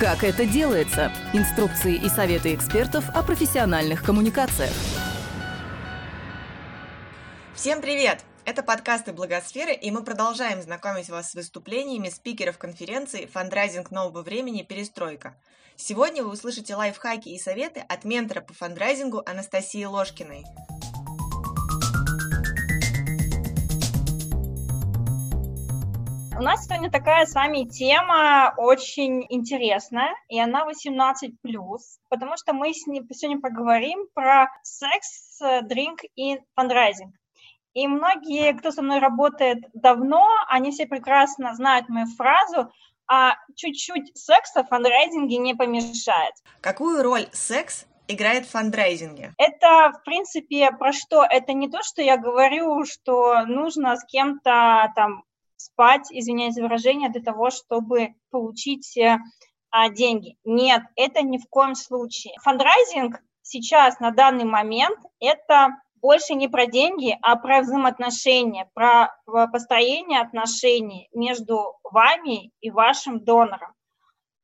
Как это делается? Инструкции и советы экспертов о профессиональных коммуникациях. Всем привет! Это подкасты Благосферы, и мы продолжаем знакомить вас с выступлениями спикеров конференции «Фандрайзинг нового времени. Перестройка». Сегодня вы услышите лайфхаки и советы от ментора по фандрайзингу Анастасии Ложкиной. У нас сегодня такая с вами тема очень интересная, и она 18+, потому что мы сегодня поговорим про секс, дринк и фандрайзинг. И многие, кто со мной работает давно, они все прекрасно знают мою фразу а чуть-чуть секса в фандрайзинге не помешает. Какую роль секс играет в фандрайзинге? Это, в принципе, про что? Это не то, что я говорю, что нужно с кем-то там спать, извиняюсь за выражение, для того, чтобы получить э, а, деньги. Нет, это ни в коем случае. Фандрайзинг сейчас, на данный момент, это больше не про деньги, а про взаимоотношения, про построение отношений между вами и вашим донором.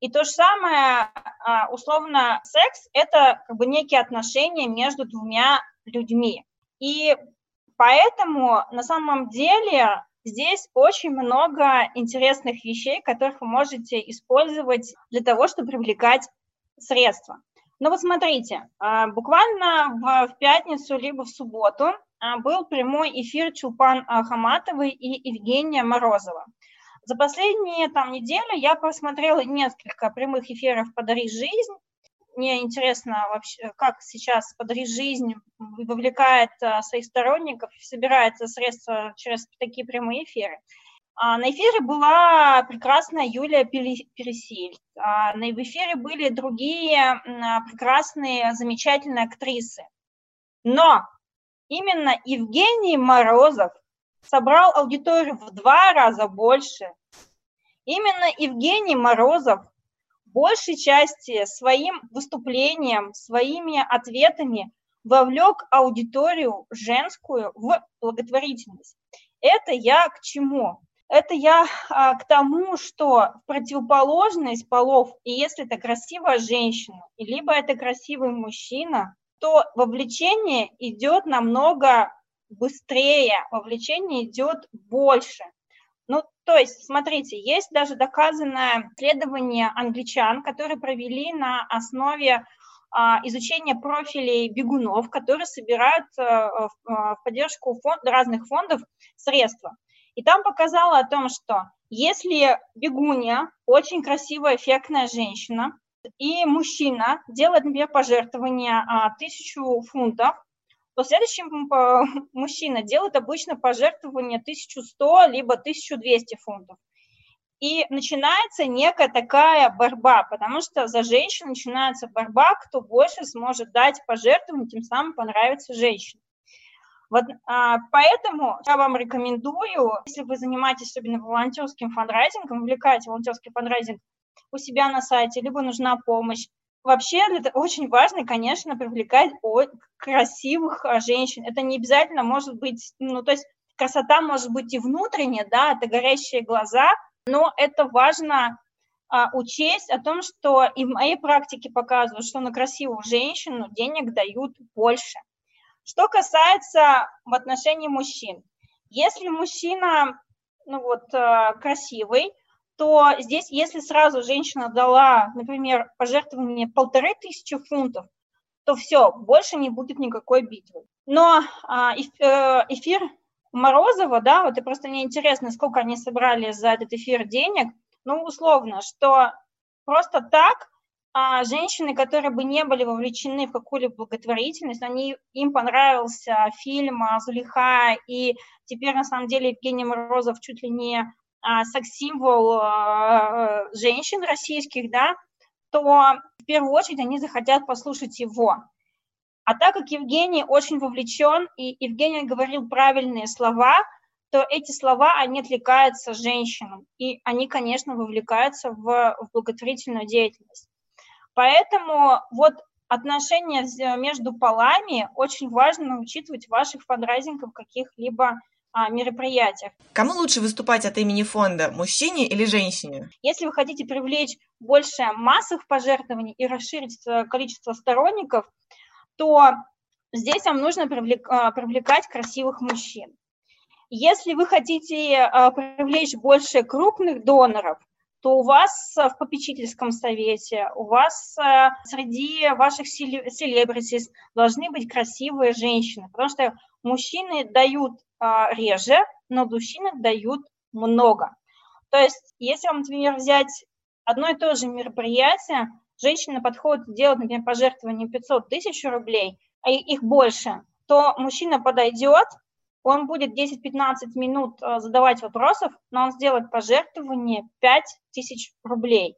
И то же самое, а, условно, секс – это как бы некие отношения между двумя людьми. И поэтому на самом деле Здесь очень много интересных вещей, которых вы можете использовать для того, чтобы привлекать средства. Ну вот смотрите, а, буквально в, пятницу либо в субботу а, был прямой эфир Чулпан Хаматовой и Евгения Морозова. За последние там неделю я просмотрела несколько прямых эфиров «Подари жизнь», мне интересно вообще, как сейчас «Подари жизнь» вовлекает а, своих сторонников, собирает средства через такие прямые эфиры. А, на эфире была прекрасная Юлия Пересиль. А, в эфире были другие прекрасные, замечательные актрисы. Но именно Евгений Морозов собрал аудиторию в два раза больше. Именно Евгений Морозов большей части своим выступлением, своими ответами вовлек аудиторию женскую в благотворительность. Это я к чему? Это я а, к тому, что противоположность полов, и если это красивая женщина, либо это красивый мужчина, то вовлечение идет намного быстрее, вовлечение идет больше. Ну, то есть, смотрите, есть даже доказанное исследование англичан, которые провели на основе а, изучения профилей бегунов, которые собирают а, в поддержку фонд, разных фондов средства. И там показало о том, что если бегунья, очень красивая, эффектная женщина, и мужчина делает, например, пожертвование а, тысячу фунтов, то следующий мужчина делает обычно пожертвование 1100 либо 1200 фунтов. И начинается некая такая борьба, потому что за женщину начинается борьба, кто больше сможет дать пожертвование, тем самым понравится женщине. Вот, а, поэтому я вам рекомендую, если вы занимаетесь особенно волонтерским фандрайзингом, увлекаете волонтерский фандрайзинг у себя на сайте, либо нужна помощь, Вообще это очень важно, конечно, привлекать красивых а, женщин. Это не обязательно может быть, ну, то есть красота может быть и внутренняя, да, это горящие глаза, но это важно а, учесть о том, что и в моей практике показывают, что на красивую женщину денег дают больше. Что касается в отношении мужчин. Если мужчина, ну вот, а, красивый, то здесь, если сразу женщина дала, например, пожертвование полторы тысячи фунтов, то все, больше не будет никакой битвы. Но а, э, эфир Морозова, да, вот и просто мне интересно, сколько они собрали за этот эфир денег, ну, условно, что просто так а женщины, которые бы не были вовлечены в какую-либо благотворительность, они, им понравился фильм «Зулиха», и теперь, на самом деле, Евгений Морозов чуть ли не секс-символ а, женщин российских, да, то в первую очередь они захотят послушать его. А так как Евгений очень вовлечен, и Евгений говорил правильные слова, то эти слова, они отвлекаются женщинам, и они, конечно, вовлекаются в, в благотворительную деятельность. Поэтому вот отношения между полами очень важно учитывать в ваших фандрайзингах каких-либо а, мероприятиях. Кому лучше выступать от имени фонда, мужчине или женщине? Если вы хотите привлечь больше массовых пожертвований и расширить э, количество сторонников, то здесь вам нужно привлекать красивых мужчин. Если вы хотите привлечь больше крупных доноров, то у вас в попечительском совете, у вас среди ваших селебритис должны быть красивые женщины, потому что мужчины дают а, реже, но мужчины дают много. То есть, если вам, например, взять одно и то же мероприятие, женщина подходит и делает, например, пожертвование 500 тысяч рублей, а их больше, то мужчина подойдет, он будет 10-15 минут а, задавать вопросов, но он сделает пожертвование 5 тысяч рублей.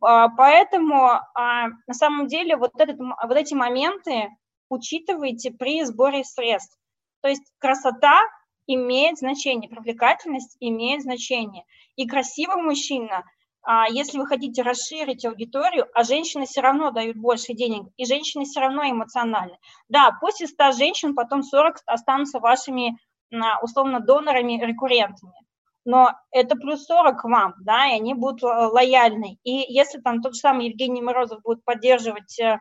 А, поэтому на самом деле вот, этот, вот эти моменты учитывайте при сборе средств. То есть красота имеет значение, привлекательность имеет значение. И красивый мужчина, а, если вы хотите расширить аудиторию, а женщины все равно дают больше денег, и женщины все равно эмоциональны. Да, после 100 женщин потом 40 останутся вашими, условно, донорами, рекуррентами. Но это плюс 40 к вам, да, и они будут лояльны. И если там тот же самый Евгений Морозов будет поддерживать э, а,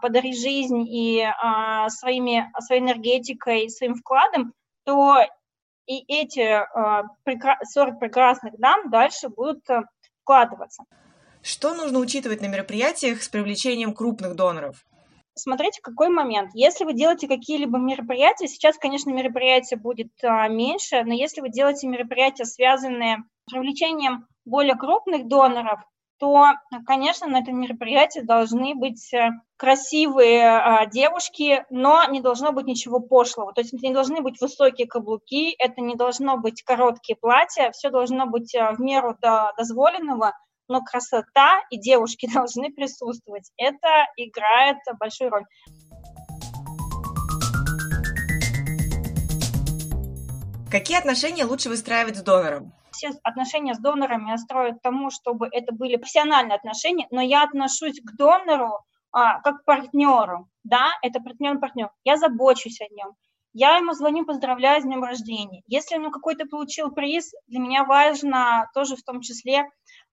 подари жизнь и а, своими, своей энергетикой, своим вкладом, то и эти 40 а, прекрасных дам дальше будут э, вкладываться. Что нужно учитывать на мероприятиях с привлечением крупных доноров? Смотрите, какой момент. Если вы делаете какие-либо мероприятия, сейчас, конечно, мероприятия будет а, меньше, но если вы делаете мероприятия, связанные с привлечением более крупных доноров, то, конечно, на этом мероприятии должны быть э, красивые а, девушки, но не должно быть ничего пошлого. То есть это не должны быть высокие каблуки, это не должно быть короткие платья, все должно быть а, в меру до дозволенного, но красота и девушки должны присутствовать. Это играет большую роль. Какие отношения лучше выстраивать с донором? Все отношения с донорами я строю к тому, чтобы это были профессиональные отношения, но я отношусь к донору а, как к партнеру, да, это партнер-партнер, я забочусь о нем, я ему звоню, поздравляю с днем рождения. Если он какой-то получил приз, для меня важно тоже в том числе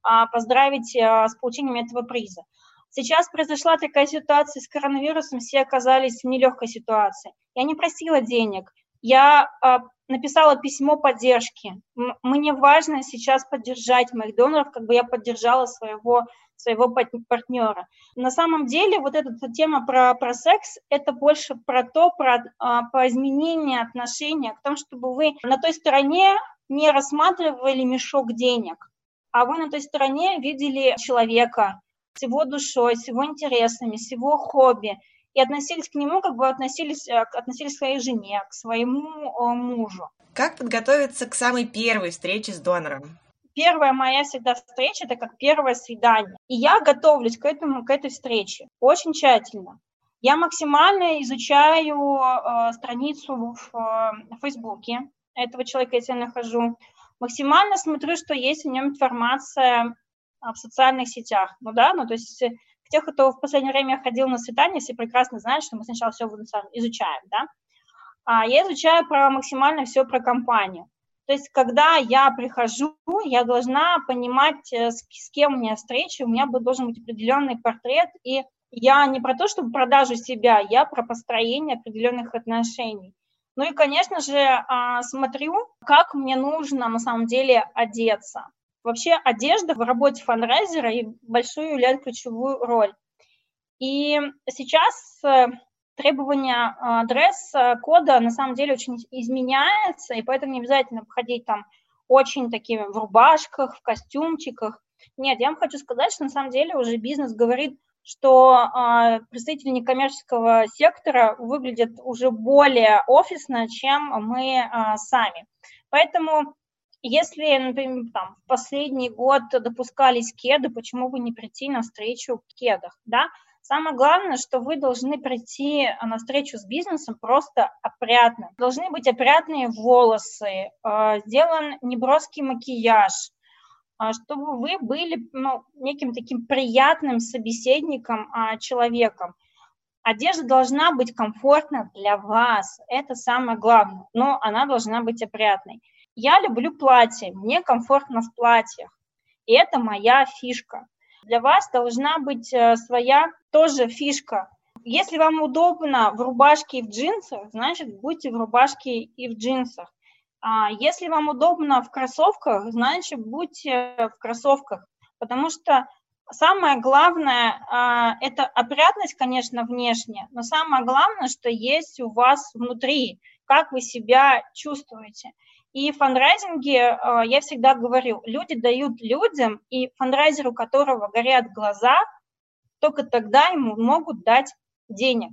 а, поздравить а, с получением этого приза. Сейчас произошла такая ситуация с коронавирусом, все оказались в нелегкой ситуации. Я не просила денег, я а, написала письмо поддержки. Мне важно сейчас поддержать моих доноров, как бы я поддержала своего, своего партнера. На самом деле вот эта тема про, про секс, это больше про то, про, а, про изменение отношения, к тому, чтобы вы на той стороне не рассматривали мешок денег, а вы на той стороне видели человека с его душой, с его интересами, с его хобби, и относились к нему, как бы относились, э, относились к своей жене, к своему э, мужу. Как подготовиться к самой первой встрече с донором? Первая моя всегда встреча – это как первое свидание. И я готовлюсь к, этому, к этой встрече очень тщательно. Я максимально изучаю э, страницу в э, Фейсбуке этого человека, если я нахожу. Максимально смотрю, что есть в нем информация в социальных сетях. Ну да, ну то есть тех, кто в последнее время ходил на свидание, все прекрасно знают, что мы сначала все изучаем, да. А я изучаю про максимально все про компанию. То есть, когда я прихожу, я должна понимать, э, с, с кем у меня встреча, у меня должен быть определенный портрет, и я не про то, чтобы продажу себя, я про построение определенных отношений. Ну и, конечно же, а, смотрю, как мне нужно на самом деле одеться. Вообще одежда в работе фандрайзера большую являет ключевую роль. И сейчас э, требования э, дресс-кода на самом деле очень изменяются, и поэтому не обязательно входить там очень такими в рубашках, в костюмчиках. Нет, я вам хочу сказать, что на самом деле уже бизнес говорит, что э, представители некоммерческого сектора выглядят уже более офисно, чем мы э, сами. Поэтому если, например, там, в последний год допускались кеды, почему бы не прийти на встречу в кедах, да? Самое главное, что вы должны прийти на встречу с бизнесом просто опрятно. Должны быть опрятные волосы, э, сделан неброский макияж, э, чтобы вы были ну, неким таким приятным собеседником, человеком. Одежда должна быть комфортна для вас, это самое главное, но она должна быть опрятной. Я люблю платье, мне комфортно в платьях, и это моя фишка. Для вас должна быть э, своя тоже фишка. Если вам удобно в рубашке и в джинсах, значит, будьте в рубашке и в джинсах. А если вам удобно в кроссовках, значит, будьте в кроссовках, потому что самое главное а, – это опрятность, конечно, внешне, но самое главное, что есть у вас внутри, как вы себя чувствуете. И в фандрайзинге а, я всегда говорю, люди дают людям, и фандрайзеру, которого горят глаза, только тогда ему могут дать денег.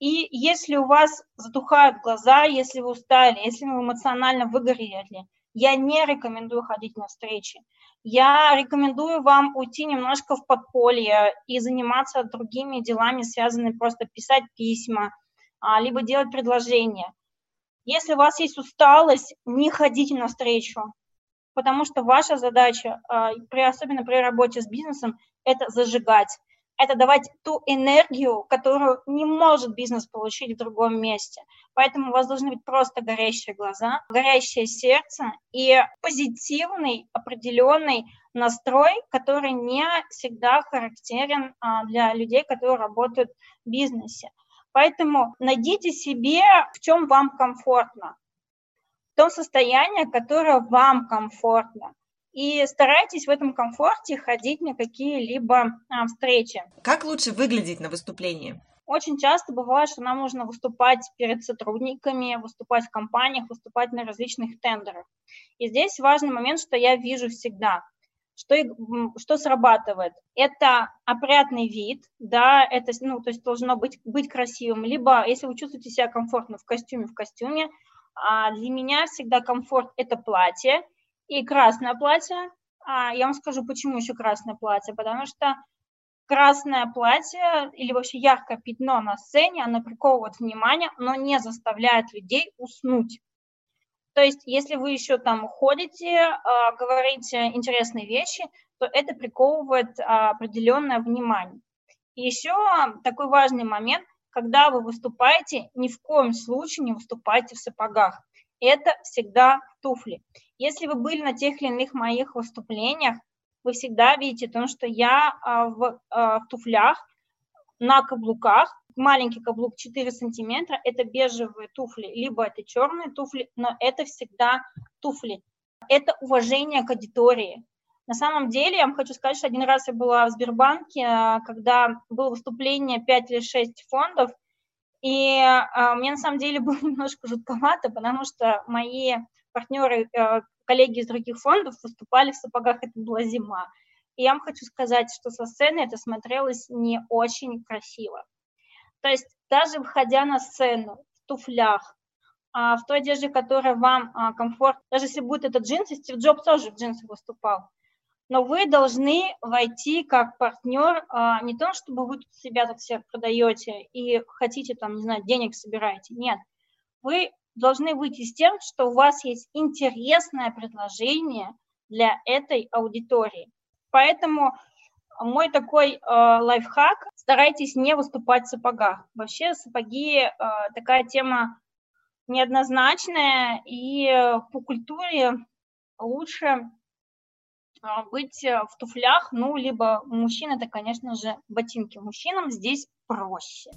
И если у вас затухают глаза, если вы устали, если вы эмоционально выгорели, я не рекомендую ходить на встречи. Я рекомендую вам уйти немножко в подполье и заниматься другими делами, связанными просто писать письма, а, либо делать предложения. Если у вас есть усталость, не ходите на встречу, потому что ваша задача, а, особенно при работе с бизнесом, это зажигать это давать ту энергию, которую не может бизнес получить в другом месте. Поэтому у вас должны быть просто горящие глаза, горящее сердце и позитивный определенный настрой, который не всегда характерен а, для людей, которые работают в бизнесе. Поэтому найдите себе, в чем вам комфортно, в том состоянии, которое вам комфортно и старайтесь в этом комфорте ходить на какие-либо а, встречи. Как лучше выглядеть на выступлении? Очень часто бывает, что нам нужно выступать перед сотрудниками, выступать в компаниях, выступать на различных тендерах. И здесь важный момент, что я вижу всегда, что, что срабатывает. Это опрятный вид, да, это, ну, то есть должно быть, быть красивым, либо если вы чувствуете себя комфортно в костюме, в костюме, а для меня всегда комфорт – это платье, и красное платье. А, я вам скажу, почему еще красное платье. Потому что красное платье или вообще яркое пятно на сцене, оно приковывает внимание, но не заставляет людей уснуть. То есть, если вы еще там ходите, а, говорите интересные вещи, то это приковывает а, определенное внимание. И еще такой важный момент, когда вы выступаете, ни в коем случае не выступайте в сапогах. Это всегда туфли. Если вы были на тех или иных моих выступлениях, вы всегда видите то, что я а, в, в туфлях на каблуках, маленький каблук 4 сантиметра, это бежевые туфли, либо это черные туфли, но это всегда туфли. Это уважение к аудитории. На самом деле, я вам хочу сказать, что один раз я была в Сбербанке, а, когда было выступление 5 или 6 фондов, и мне на самом деле было немножко жутковато, потому что мои партнеры, э, коллеги из других фондов выступали в сапогах, это была зима. И я вам хочу сказать, что со сцены это смотрелось не очень красиво. То есть даже выходя на сцену в туфлях, а, в той одежде, которая вам а, комфорт, даже если будет это джинсы, Стив Джобс тоже в джинсах выступал, но вы должны войти как партнер, а, не то, чтобы вы тут себя так всех продаете и хотите там, не знаю, денег собираете, нет. Вы должны выйти с тем, что у вас есть интересное предложение для этой аудитории. Поэтому мой такой э, лайфхак – старайтесь не выступать в сапогах. Вообще сапоги э, такая тема неоднозначная, и по культуре лучше э, быть в туфлях, ну, либо мужчин это, конечно же, ботинки. Мужчинам здесь проще.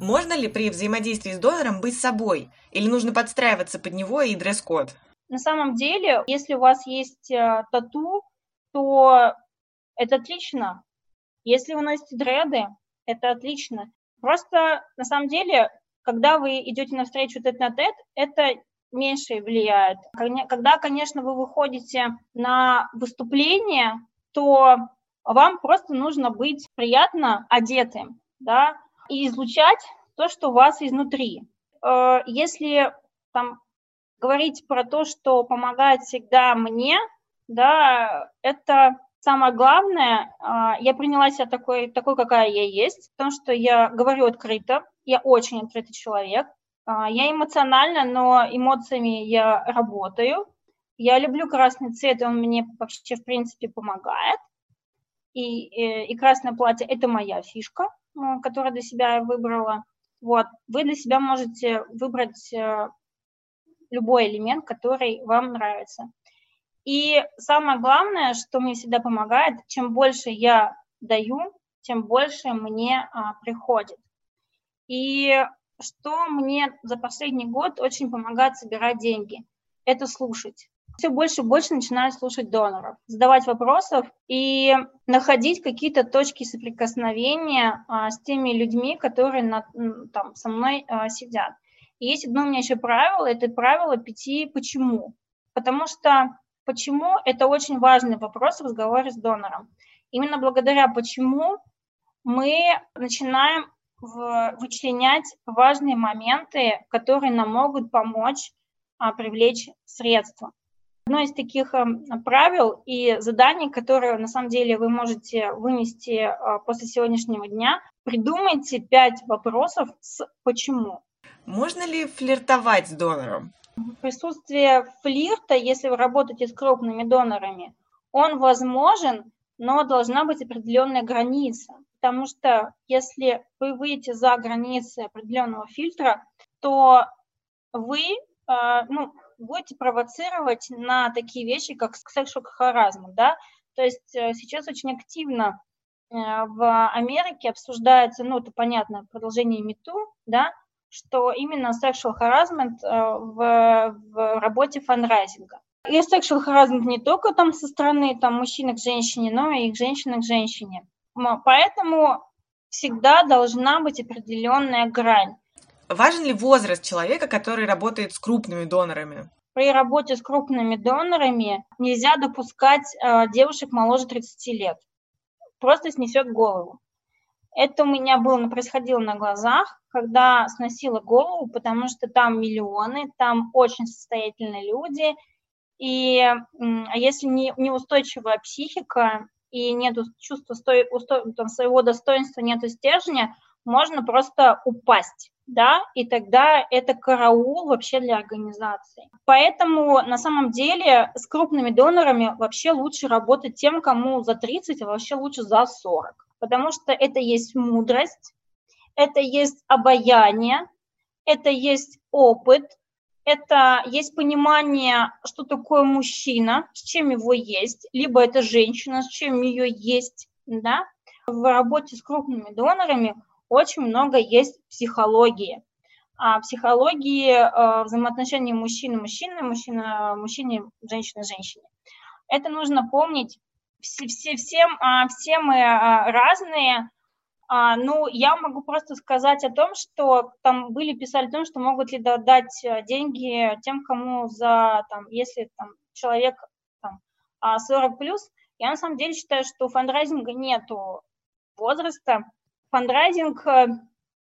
Можно ли при взаимодействии с донором быть собой? Или нужно подстраиваться под него и дресс-код? На самом деле, если у вас есть э, тату, то это отлично. Если вы носите дреды, это отлично. Просто, на самом деле, когда вы идете на встречу тет-на-тет, это меньше влияет. Когда, конечно, вы выходите на выступление, то вам просто нужно быть приятно одетым, да, и излучать то, что у вас изнутри. Э, если там говорить про то, что помогает всегда мне, да, это самое главное, э, я приняла себя такой, такой, какая я есть, потому что я говорю открыто, я очень открытый человек, э, я эмоциональна, но эмоциями я работаю, я люблю красный цвет, он мне вообще, в принципе, помогает. и, и, э, и красное платье – это моя фишка, которую для себя я выбрала. Вот, вы для себя можете выбрать э, любой элемент, который вам нравится. И самое главное, что мне всегда помогает, чем больше я даю, тем больше мне а, приходит. И что мне за последний год очень помогает собирать деньги, это слушать. Все больше и больше начинаю слушать доноров, задавать вопросов и находить какие-то точки соприкосновения а, с теми людьми, которые на, там, со мной а, сидят. И есть одно у меня еще правило, это правило пяти «почему». Потому что почему – это очень важный вопрос в разговоре с донором. Именно благодаря почему мы начинаем вычленять важные моменты, которые нам могут помочь а, привлечь средства. Одно из таких а, правил и заданий, которые на самом деле вы можете вынести а, после сегодняшнего дня, придумайте пять вопросов с «почему». Можно ли флиртовать с донором? Присутствие флирта, если вы работаете с крупными донорами, он возможен, но должна быть определенная граница. Потому что если вы выйдете за границы определенного фильтра, то вы э, ну, будете провоцировать на такие вещи, как sexual harassment, да, то есть э, сейчас очень активно э, в Америке обсуждается, ну, это понятно, продолжение МИТУ, да, что именно sexual harassment э, в, в работе фандрайзинга. И sexual harassment не только там со стороны там, мужчины к женщине, но и к женщине к женщине. Поэтому всегда должна быть определенная грань. Важен ли возраст человека, который работает с крупными донорами? При работе с крупными донорами нельзя допускать э, девушек моложе 30 лет. Просто снесет голову. Это у меня было, происходило на глазах, когда сносила голову, потому что там миллионы, там очень состоятельные люди, и а если не, неустойчивая психика и нет чувства сто, усто, там, своего достоинства, нет стержня, можно просто упасть, да, и тогда это караул вообще для организации. Поэтому на самом деле с крупными донорами вообще лучше работать тем, кому за 30, а вообще лучше за 40 потому что это есть мудрость, это есть обаяние, это есть опыт, это есть понимание, что такое мужчина, с чем его есть, либо это женщина, с чем ее есть, да. В работе с крупными донорами очень много есть психологии. А психологии э, взаимоотношений мужчины-мужчины, мужчина-мужчине, женщина-женщине. Это нужно помнить все, все, всем, а, все мы а, разные. А, ну, я могу просто сказать о том, что там были писали о том, что могут ли дать э, деньги тем, кому за, там, если там человек там, 40 плюс. Я на самом деле считаю, что у фандрайзинга нету возраста. Фандрайзинг э,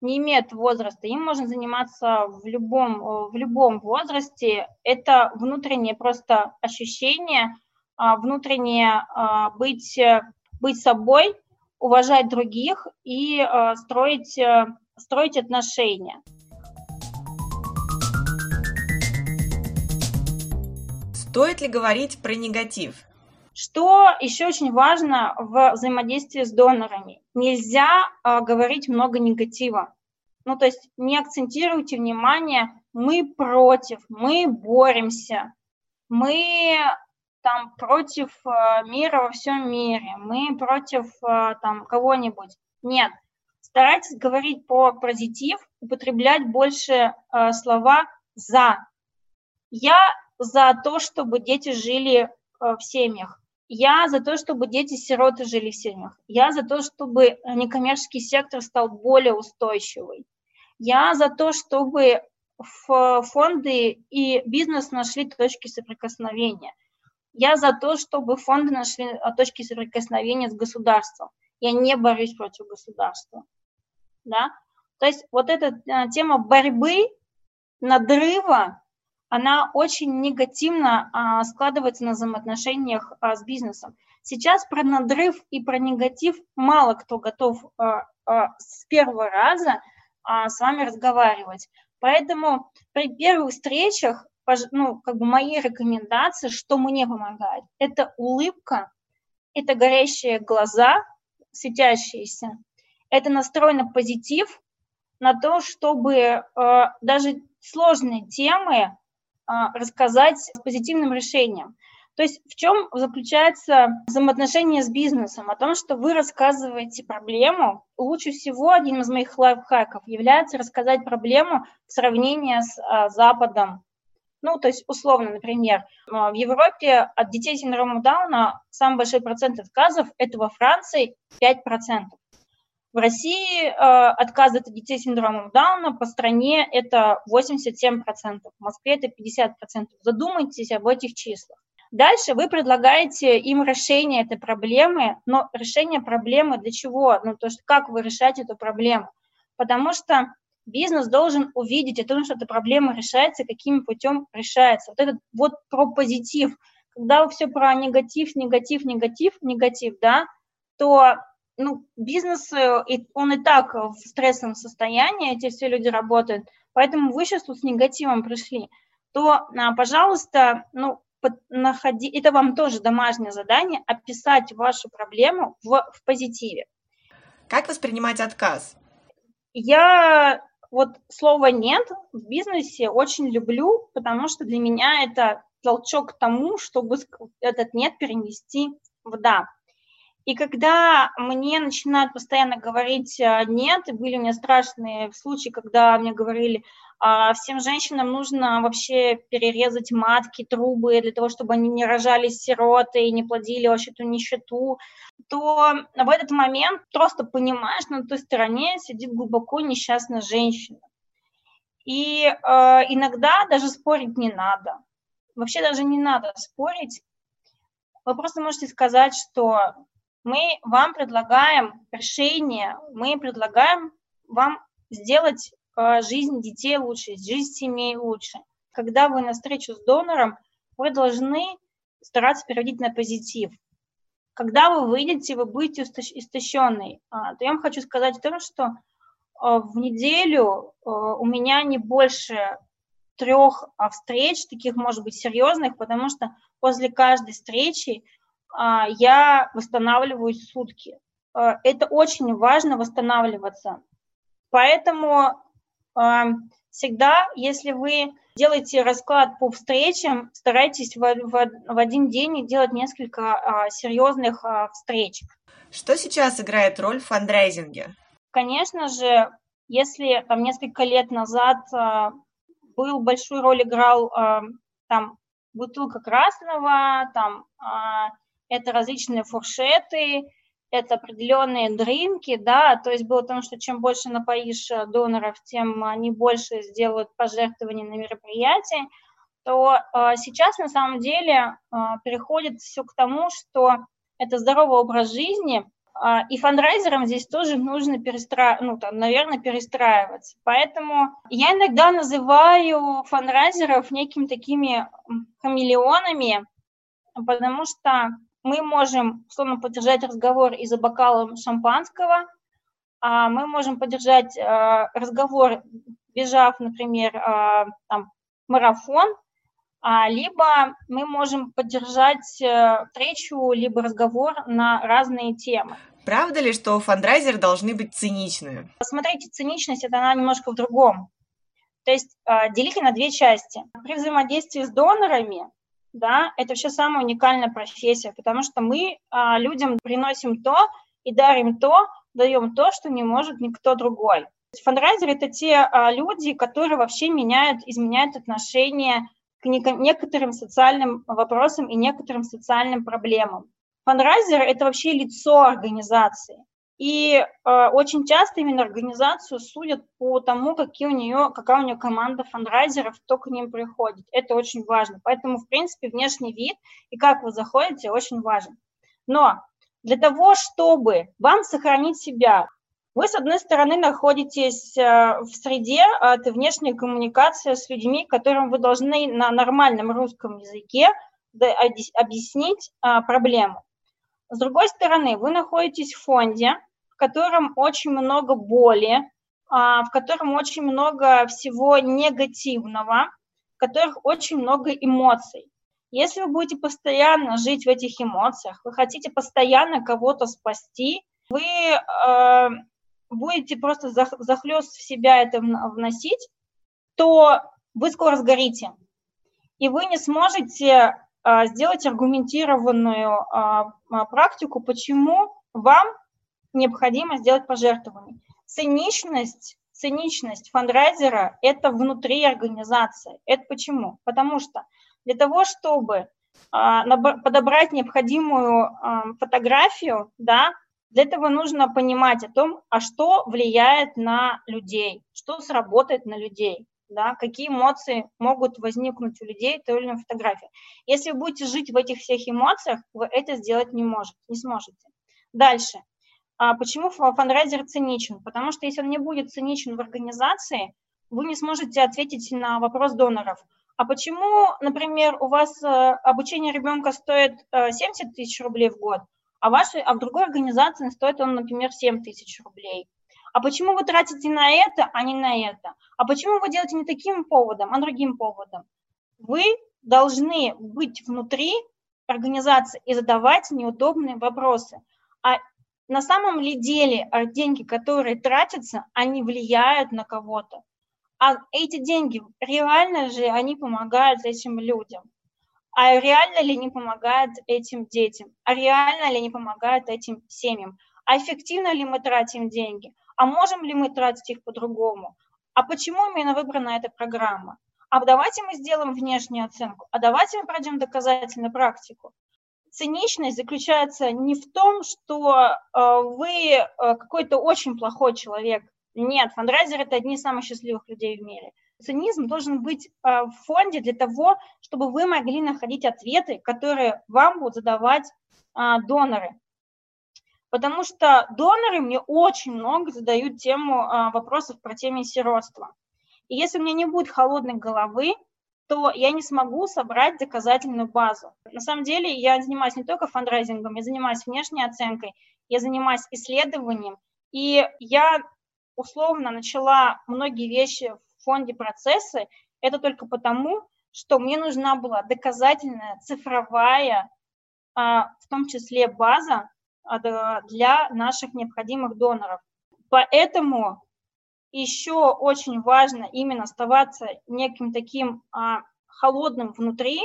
не имеет возраста, им можно заниматься в любом, в любом возрасте. Это внутреннее просто ощущение – а, внутренне а, быть, э, быть собой, уважать других и строить, э, строить отношения. Стоит ли говорить про негатив? Что еще очень важно в взаимодействии с донорами? Нельзя э, говорить много негатива. Ну, то есть не акцентируйте внимание, мы против, мы боремся, мы там против э, мира во всем мире, мы против э, там кого-нибудь. Нет, старайтесь говорить про позитив, употреблять больше э, слова «за». Я за то, чтобы дети жили в семьях. Я за то, чтобы дети-сироты жили в семьях. Я за то, чтобы некоммерческий сектор стал более устойчивый. Я за то, чтобы фонды и бизнес нашли точки соприкосновения – я за то, чтобы фонды нашли а, точки соприкосновения с государством. Я не борюсь против государства. Да? То есть вот эта а, тема борьбы, надрыва, она очень негативно а, складывается на взаимоотношениях а, с бизнесом. Сейчас про надрыв и про негатив мало кто готов а, с первого раза с вами разговаривать. Поэтому при первых встречах ну, как бы мои рекомендации, что мне помогает, это улыбка, это горящие глаза, светящиеся. Это настрой на позитив, на то, чтобы э, даже сложные темы рассказать с позитивным решением. То есть в чем заключается взаимоотношение с бизнесом? О том, что вы рассказываете проблему. Лучше всего одним из моих лайфхаков является рассказать проблему в сравнении с а, Западом. Ну, то есть, условно, например, в Европе от детей с синдромом Дауна самый большой процент отказов – это во Франции 5%. В России э, отказы от детей с синдромом Дауна по стране это 87%, в Москве это 50%. Задумайтесь об этих числах. Дальше вы предлагаете им решение этой проблемы, но решение проблемы для чего? Ну, то есть как вы решаете эту проблему? Потому что бизнес должен увидеть о том, что эта проблема решается, каким путем решается. Вот этот вот про позитив. Когда все про негатив, негатив, негатив, негатив, да, то ну, бизнес, э, он и так в стрессовом состоянии, эти все люди работают, поэтому вы сейчас тут с негативом пришли, то, а, пожалуйста, ну, находи, это вам тоже домашнее задание, описать вашу проблему в, в позитиве. Как воспринимать отказ? Я вот слова «нет» в бизнесе очень люблю, потому что для меня это толчок к тому, чтобы этот «нет» перенести в «да». И когда мне начинают постоянно говорить э, «нет», были у меня страшные случаи, когда мне говорили, а, всем женщинам нужно вообще перерезать матки, трубы для того, чтобы они не рожали сироты и не плодили вообще ту нищету, то в этот момент просто понимаешь, на той стороне сидит глубоко несчастная женщина. И э, иногда даже спорить не надо. Вообще даже не надо спорить. Вы просто можете сказать, что мы вам предлагаем решение, мы предлагаем вам сделать э, жизнь детей лучше, жизнь семей лучше. Когда вы на встречу с донором, вы должны стараться переводить на позитив. Когда вы выйдете, вы будете истощенный. А, то я вам хочу сказать о том, что э, в неделю э, у меня не больше трех а, встреч, таких, может быть, серьезных, потому что после каждой встречи я восстанавливаюсь сутки. А, это очень важно восстанавливаться. Поэтому а, всегда, если вы делаете расклад по встречам, старайтесь в, в, в один день делать несколько а, серьезных а, встреч. Что сейчас играет роль в фандрайзинге? Конечно же, если там несколько лет назад а, был большую роль играл а, там бутылка красного, там а, это различные фуршеты, это определенные дринки, да, то есть было то, что чем больше напоишь э, доноров, тем они больше сделают пожертвований на мероприятие, то э, сейчас на самом деле э, переходит все к тому, что это здоровый образ жизни, э, и фандрайзерам здесь тоже нужно перестраивать, ну, там, наверное, перестраиваться. Поэтому я иногда называю фандрайзеров некими такими хамелеонами, потому что мы можем, условно, поддержать разговор и за бокалом шампанского, а мы можем поддержать а, разговор, бежав, например, а, там, марафон, а, либо мы можем поддержать а, встречу, либо разговор на разные темы. Правда ли, что фандрайзеры должны быть циничны? Посмотрите, циничность, это она немножко в другом. То есть а, делите на две части. При взаимодействии с донорами да, это вообще самая уникальная профессия, потому что мы а, людям приносим то и дарим то, даем то, что не может никто другой. Фандрайзеры – это те а, люди, которые вообще меняют, изменяют отношение к некоторым социальным вопросам и некоторым социальным проблемам. Фандрайзер – это вообще лицо организации. И э, очень часто именно организацию судят по тому, какие у нее, какая у нее команда фандрайзеров, кто к ним приходит. Это очень важно. Поэтому, в принципе, внешний вид и как вы заходите очень важен. Но для того, чтобы вам сохранить себя, вы, с одной стороны, находитесь э, в среде, а это внешняя коммуникация с людьми, которым вы должны на нормальном русском языке объяснить а, проблему. С другой стороны, вы находитесь в фонде, в котором очень много боли, а, в котором очень много всего негативного, в которых очень много эмоций. Если вы будете постоянно жить в этих эмоциях, вы хотите постоянно кого-то спасти, вы э, будете просто захлест в себя это вносить, то вы скоро сгорите. И вы не сможете э, сделать аргументированную э, практику, почему вам необходимо сделать пожертвование. Циничность, циничность фандрайзера – это внутри организации. Это почему? Потому что для того, чтобы а, подобрать необходимую а, фотографию, да, для этого нужно понимать о том, а что влияет на людей, что сработает на людей, да, какие эмоции могут возникнуть у людей той или иной фотографии. Если вы будете жить в этих всех эмоциях, вы это сделать не можете, не сможете. Дальше. А почему фандрайзер циничен? Потому что если он не будет циничен в организации, вы не сможете ответить на вопрос доноров – а почему, например, у вас э, обучение ребенка стоит 70 э, тысяч рублей в год, а, вашей, а в другой организации стоит он, например, 7 тысяч рублей? А почему вы тратите на это, а не на это? А почему вы делаете не таким поводом, а другим поводом? Вы должны быть внутри организации и задавать неудобные вопросы. А на самом ли деле деньги, которые тратятся, они влияют на кого-то? А эти деньги, реально же они помогают этим людям? А реально ли они помогают этим детям? А реально ли они помогают этим семьям? А эффективно ли мы тратим деньги? А можем ли мы тратить их по-другому? А почему именно выбрана эта программа? А давайте мы сделаем внешнюю оценку, а давайте мы пройдем доказательную практику. Циничность заключается не в том, что э, вы э, какой-то очень плохой человек, нет, фандрайзеры – это одни из самых счастливых людей в мире. Цинизм должен быть а, в фонде для того, чтобы вы могли находить ответы, которые вам будут задавать доноры. Потому что доноры мне очень много задают тему вопросов про тему сиротства. И если у меня не будет холодной головы, то я не смогу собрать доказательную базу. На самом деле я занимаюсь не только фандрайзингом, я занимаюсь внешней оценкой, я занимаюсь исследованием, и я условно начала многие вещи в фонде процессы, это только потому, что мне нужна была доказательная цифровая, а, в том числе база а, для наших необходимых доноров. Поэтому еще очень важно именно оставаться неким таким а, холодным внутри,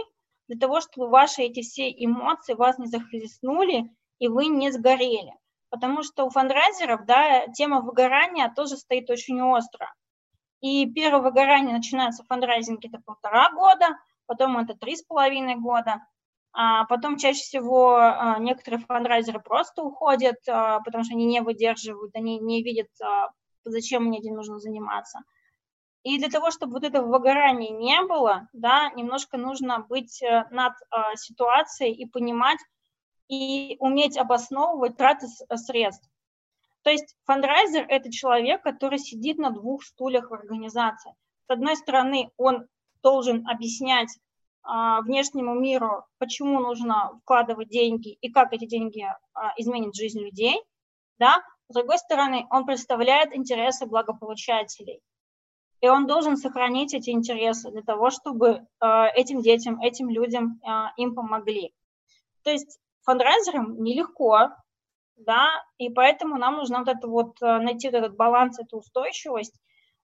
для того, чтобы ваши эти все эмоции вас не захлестнули и вы не сгорели потому что у фандрайзеров, да, тема выгорания тоже стоит очень остро. И первое выгорание начинается в фандрайзинге это полтора года, потом это три с половиной года, а потом чаще всего а, некоторые фандрайзеры просто уходят, а, потому что они не выдерживают, они не видят, а, зачем мне этим нужно заниматься. И для того, чтобы вот этого выгорания не было, да, немножко нужно быть э, над ситуацией и понимать, и уметь обосновывать траты э, средств. То есть фандрайзер – это человек, который сидит на двух стульях в организации. С одной стороны, он должен объяснять а, внешнему миру, почему нужно вкладывать деньги и как эти деньги а, изменят жизнь людей. Да? С другой стороны, он представляет интересы благополучателей. И он должен сохранить эти интересы для того, чтобы а, этим детям, этим людям а, им помогли. То есть фандрайзерам нелегко, да, и поэтому нам нужно вот это вот э, найти этот баланс, эту устойчивость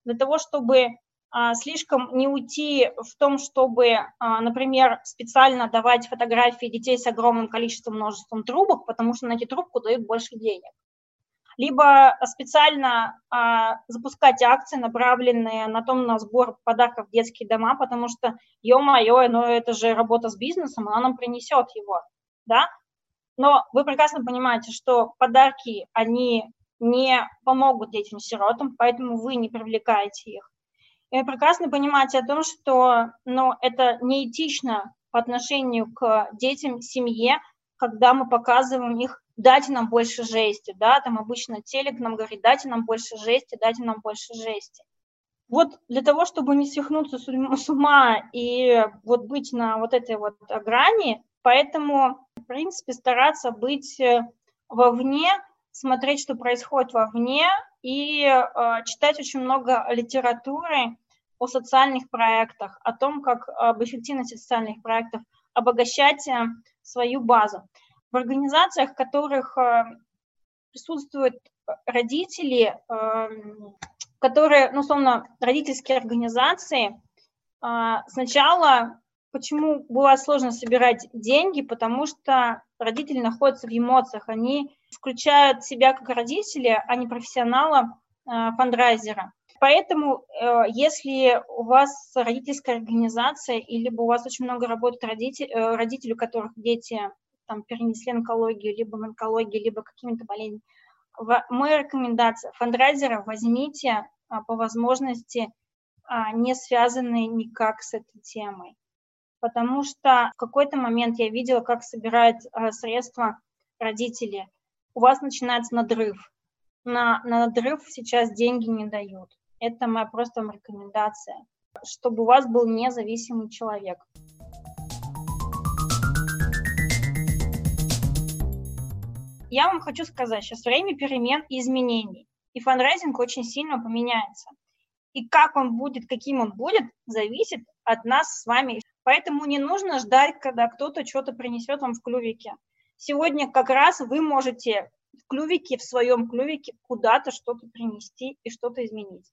для того, чтобы а, слишком не уйти в том, чтобы, а, например, специально давать фотографии детей с огромным количеством множеством трубок, потому что на эти трубку дают больше денег. Либо специально а, запускать акции, направленные на том, на сбор подарков в детские дома, потому что, ё-моё, ну это же работа с бизнесом, она нам принесет его, да, но вы прекрасно понимаете, что подарки, они не помогут детям-сиротам, поэтому вы не привлекаете их. И вы прекрасно понимаете о том, что ну, это неэтично по отношению к детям, семье, когда мы показываем их, дайте нам больше жести, да, там обычно телек нам говорит, дайте нам больше жести, дайте нам больше жести. Вот для того, чтобы не свихнуться с ума и вот быть на вот этой вот грани, поэтому принципе, стараться быть э, вовне, смотреть, что происходит вовне, и э, читать очень много литературы о социальных проектах, о том, как об эффективности социальных проектов, обогащать э, свою базу. В организациях, в которых э, присутствуют родители, эм, которые, ну, условно, родительские организации, сначала почему бывает сложно собирать деньги, потому что родители находятся в эмоциях, они включают себя как родители, а не профессионала, фандрайзера. Поэтому, э, если у вас родительская организация, или у вас очень много работает родителей, э, родителей, у которых дети там, перенесли онкологию, либо онкологию, либо какими-то болезнями, моя рекомендация, фандрайзера возьмите а, по возможности а, не связанные никак с этой темой. Потому что в какой-то момент я видела, как собирают а, средства родители. У вас начинается надрыв. На, на надрыв сейчас деньги не дают. Это моя просто рекомендация, чтобы у вас был независимый человек. Я вам хочу сказать, сейчас время перемен и изменений, и фандрайзинг очень сильно поменяется. И как он будет, каким он будет, зависит от нас с вами. Поэтому не нужно ждать, когда кто-то что-то принесет вам в клювике. Сегодня как раз вы можете в клювике, в своем клювике куда-то что-то принести и что-то изменить.